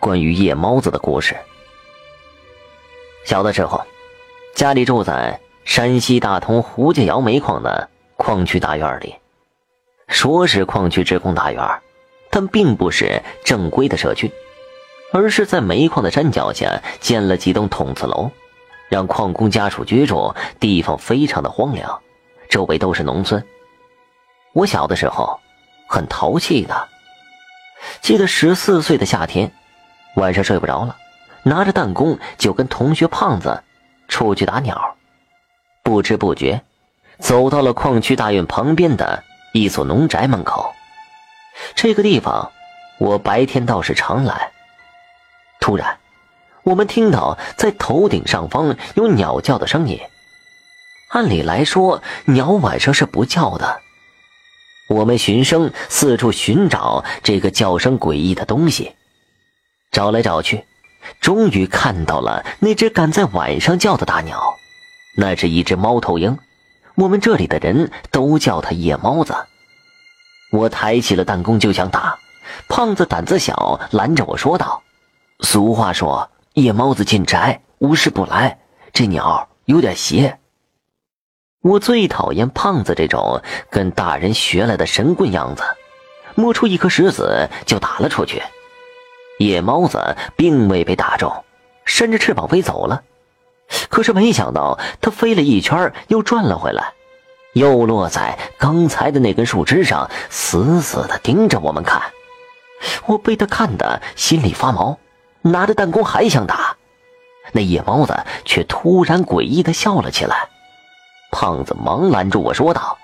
关于夜猫子的故事。小的时候，家里住在山西大同胡家窑煤矿的矿区大院里。说是矿区职工大院，但并不是正规的社区，而是在煤矿的山脚下建了几栋筒子楼，让矿工家属居住。地方非常的荒凉，周围都是农村。我小的时候很淘气的，记得十四岁的夏天。晚上睡不着了，拿着弹弓就跟同学胖子出去打鸟。不知不觉，走到了矿区大院旁边的一所农宅门口。这个地方，我白天倒是常来。突然，我们听到在头顶上方有鸟叫的声音。按理来说，鸟晚上是不叫的。我们循声四处寻找这个叫声诡异的东西。找来找去，终于看到了那只敢在晚上叫的大鸟。那是一只猫头鹰，我们这里的人都叫它夜猫子。我抬起了弹弓就想打，胖子胆子小，拦着我说道：“俗话说，夜猫子进宅，无事不来。这鸟有点邪。”我最讨厌胖子这种跟大人学来的神棍样子，摸出一颗石子就打了出去。野猫子并未被打中，伸着翅膀飞走了。可是没想到，它飞了一圈又转了回来，又落在刚才的那根树枝上，死死的盯着我们看。我被它看得心里发毛，拿着弹弓还想打，那野猫子却突然诡异的笑了起来。胖子忙拦住我说道：“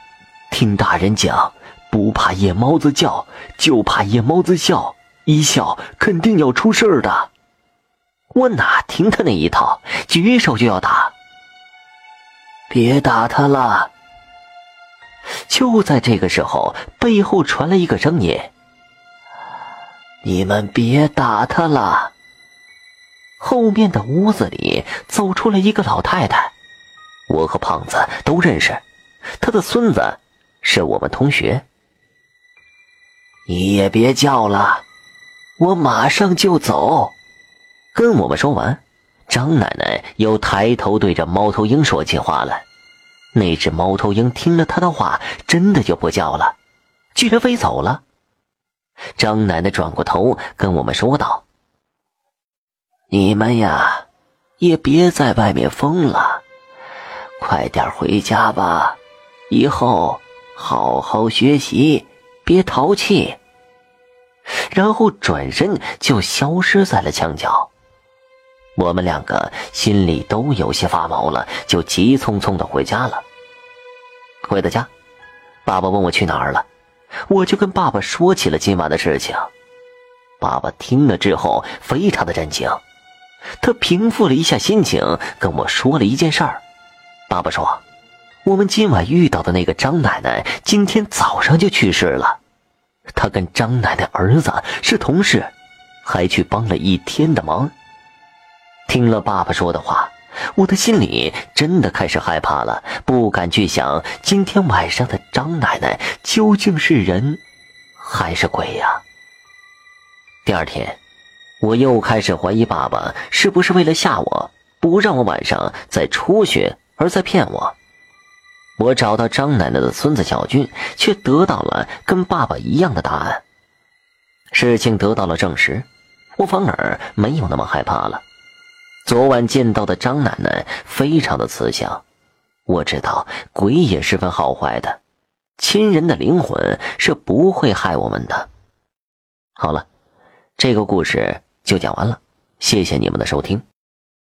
听大人讲，不怕野猫子叫，就怕野猫子笑。”一笑肯定要出事的，我哪听他那一套，举手就要打。别打他了！就在这个时候，背后传来一个声音：“你们别打他了。”后面的屋子里走出来一个老太太，我和胖子都认识，他的孙子是我们同学。你也别叫了。我马上就走，跟我们说完，张奶奶又抬头对着猫头鹰说起话来。那只猫头鹰听了她的话，真的就不叫了，居然飞走了。张奶奶转过头跟我们说道：“你们呀，也别在外面疯了，快点回家吧，以后好好学习，别淘气。”然后转身就消失在了墙角。我们两个心里都有些发毛了，就急匆匆的回家了。回到家，爸爸问我去哪儿了，我就跟爸爸说起了今晚的事情。爸爸听了之后非常的震惊，他平复了一下心情，跟我说了一件事儿。爸爸说，我们今晚遇到的那个张奶奶，今天早上就去世了。他跟张奶奶儿子是同事，还去帮了一天的忙。听了爸爸说的话，我的心里真的开始害怕了，不敢去想今天晚上的张奶奶究竟是人还是鬼呀。第二天，我又开始怀疑爸爸是不是为了吓我，不让我晚上再出去，而在骗我。我找到张奶奶的孙子小俊，却得到了跟爸爸一样的答案。事情得到了证实，我反而没有那么害怕了。昨晚见到的张奶奶非常的慈祥，我知道鬼也十分好坏的，亲人的灵魂是不会害我们的。好了，这个故事就讲完了，谢谢你们的收听。